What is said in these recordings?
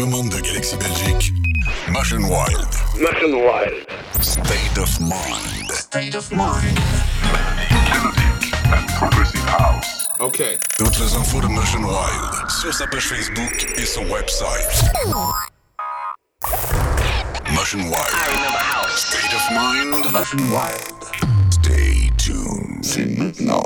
développement de Galaxy Belgique, Machine Wild. Machine Wild. State of Mind. State of Mind. Melodic and Progressive House. OK. Toutes les infos de Machine Wild sur sa page Facebook et son website. Machine Wild. State of Mind. Machine Wild. Stay tuned. C'est maintenant.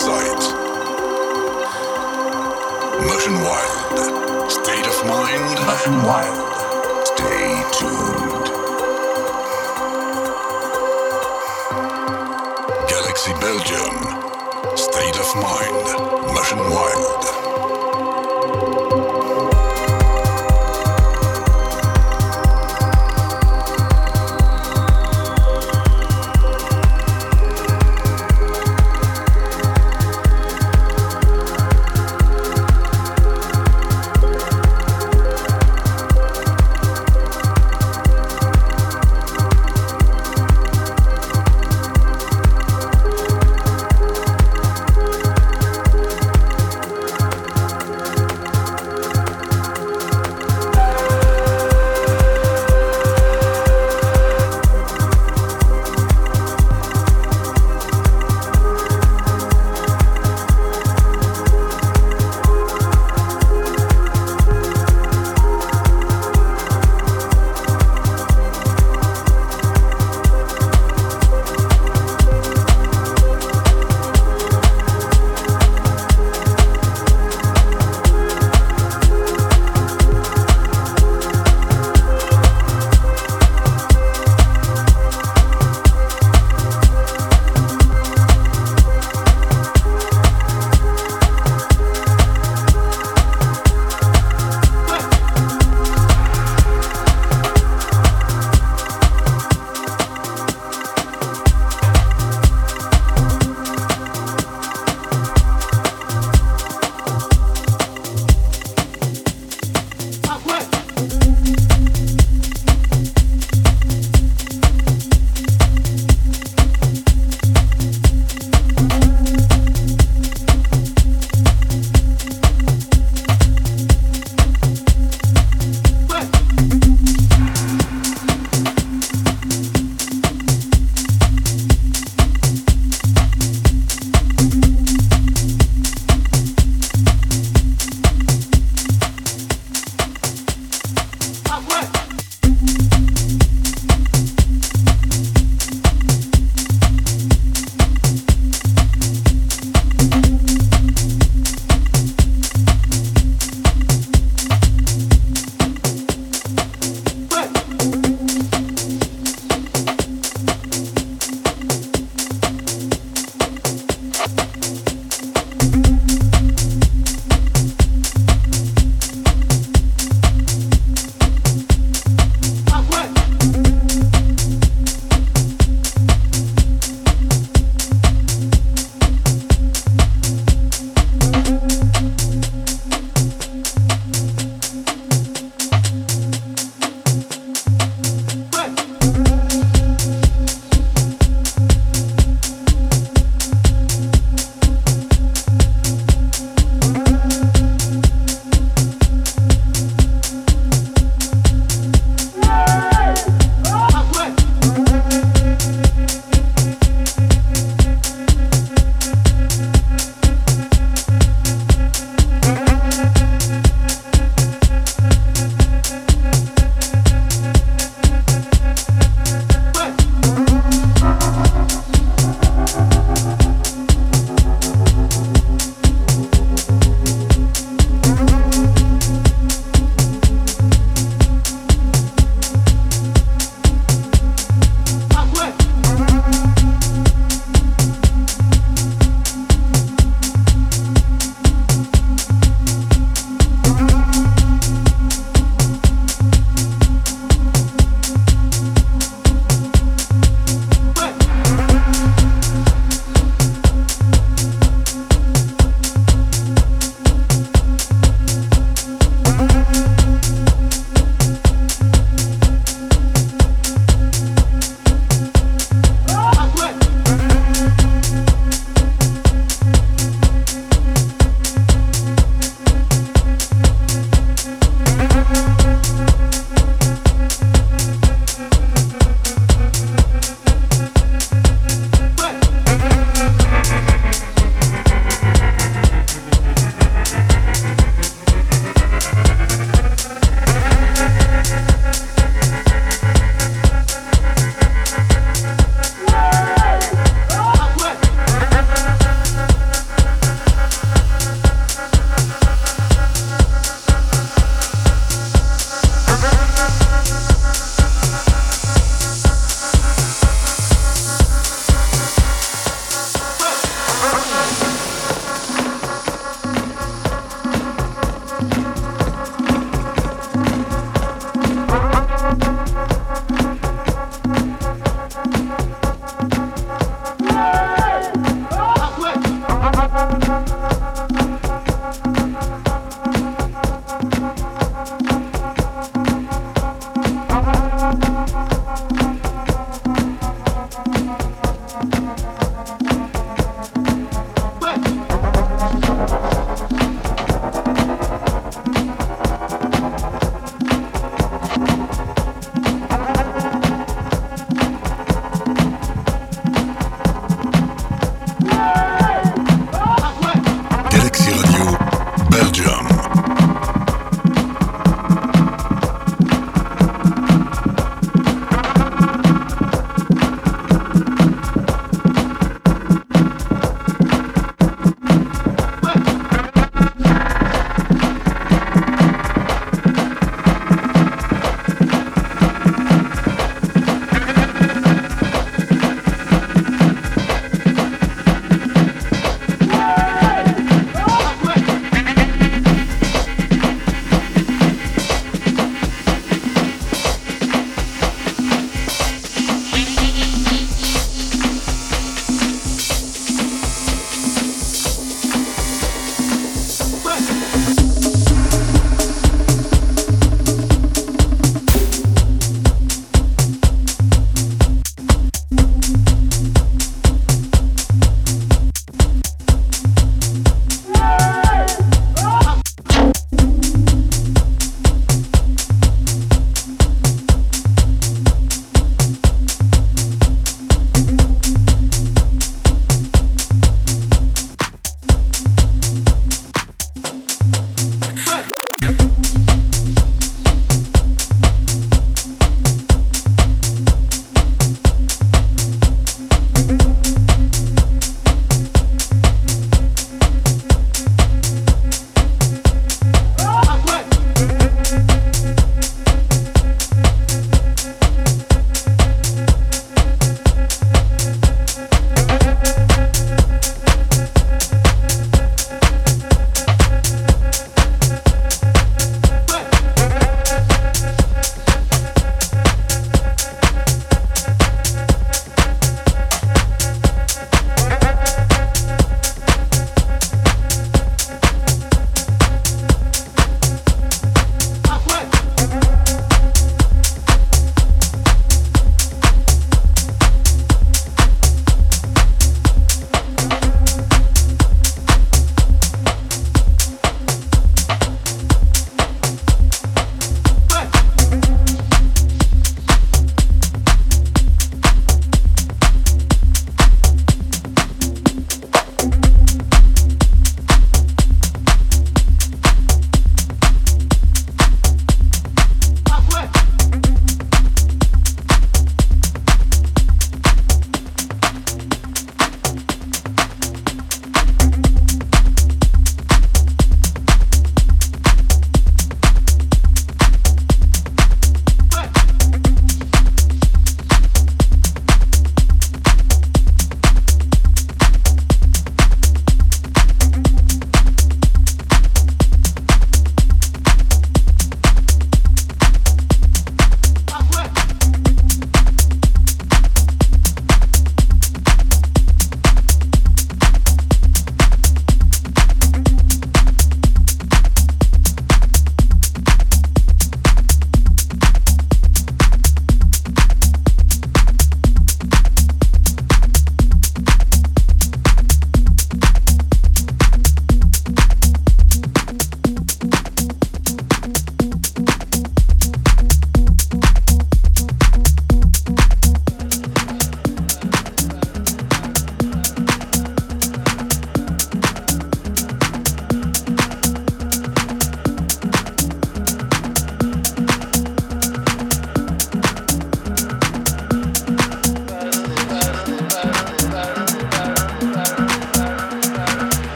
Website. Motion Wild. State of mind. Motion wild.